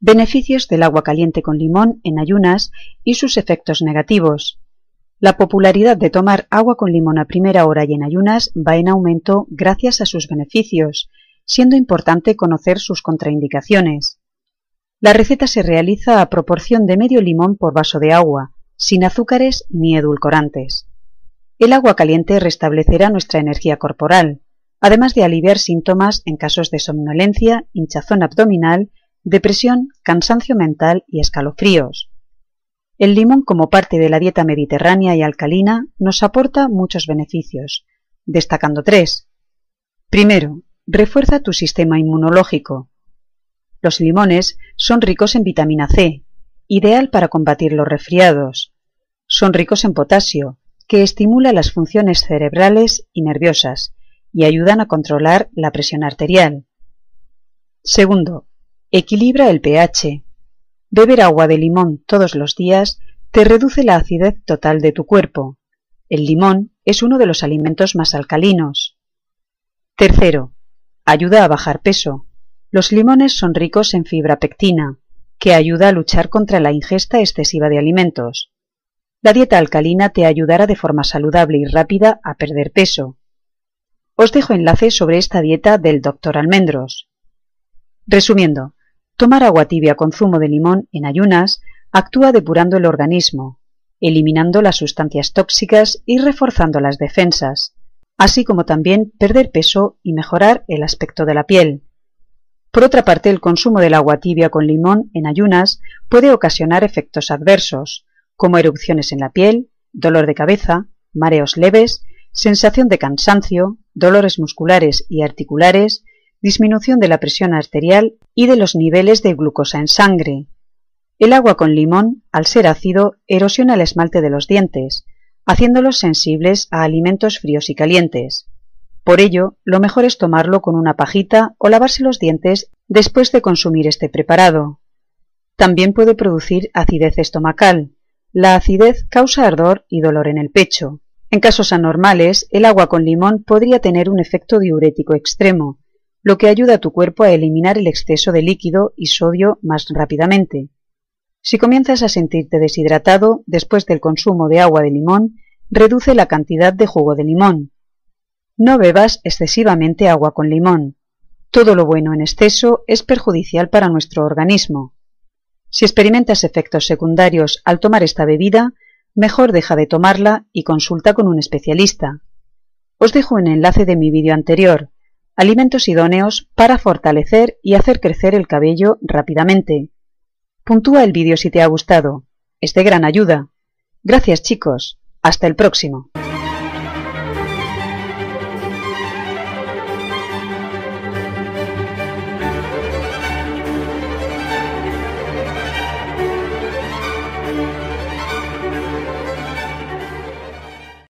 Beneficios del agua caliente con limón en ayunas y sus efectos negativos. La popularidad de tomar agua con limón a primera hora y en ayunas va en aumento gracias a sus beneficios, siendo importante conocer sus contraindicaciones. La receta se realiza a proporción de medio limón por vaso de agua, sin azúcares ni edulcorantes. El agua caliente restablecerá nuestra energía corporal, además de aliviar síntomas en casos de somnolencia, hinchazón abdominal depresión, cansancio mental y escalofríos. El limón como parte de la dieta mediterránea y alcalina nos aporta muchos beneficios, destacando tres. Primero, refuerza tu sistema inmunológico. Los limones son ricos en vitamina C, ideal para combatir los resfriados. Son ricos en potasio, que estimula las funciones cerebrales y nerviosas y ayudan a controlar la presión arterial. Segundo, Equilibra el pH. Beber agua de limón todos los días te reduce la acidez total de tu cuerpo. El limón es uno de los alimentos más alcalinos. Tercero, ayuda a bajar peso. Los limones son ricos en fibra pectina, que ayuda a luchar contra la ingesta excesiva de alimentos. La dieta alcalina te ayudará de forma saludable y rápida a perder peso. Os dejo enlace sobre esta dieta del Dr. Almendros. Resumiendo, Tomar agua tibia con zumo de limón en ayunas actúa depurando el organismo, eliminando las sustancias tóxicas y reforzando las defensas, así como también perder peso y mejorar el aspecto de la piel. Por otra parte, el consumo del agua tibia con limón en ayunas puede ocasionar efectos adversos, como erupciones en la piel, dolor de cabeza, mareos leves, sensación de cansancio, dolores musculares y articulares, disminución de la presión arterial y de los niveles de glucosa en sangre. El agua con limón, al ser ácido, erosiona el esmalte de los dientes, haciéndolos sensibles a alimentos fríos y calientes. Por ello, lo mejor es tomarlo con una pajita o lavarse los dientes después de consumir este preparado. También puede producir acidez estomacal. La acidez causa ardor y dolor en el pecho. En casos anormales, el agua con limón podría tener un efecto diurético extremo, lo que ayuda a tu cuerpo a eliminar el exceso de líquido y sodio más rápidamente. Si comienzas a sentirte deshidratado después del consumo de agua de limón, reduce la cantidad de jugo de limón. No bebas excesivamente agua con limón. Todo lo bueno en exceso es perjudicial para nuestro organismo. Si experimentas efectos secundarios al tomar esta bebida, mejor deja de tomarla y consulta con un especialista. Os dejo un enlace de mi vídeo anterior, alimentos idóneos para fortalecer y hacer crecer el cabello rápidamente. Puntúa el vídeo si te ha gustado. Es de gran ayuda. Gracias chicos. Hasta el próximo.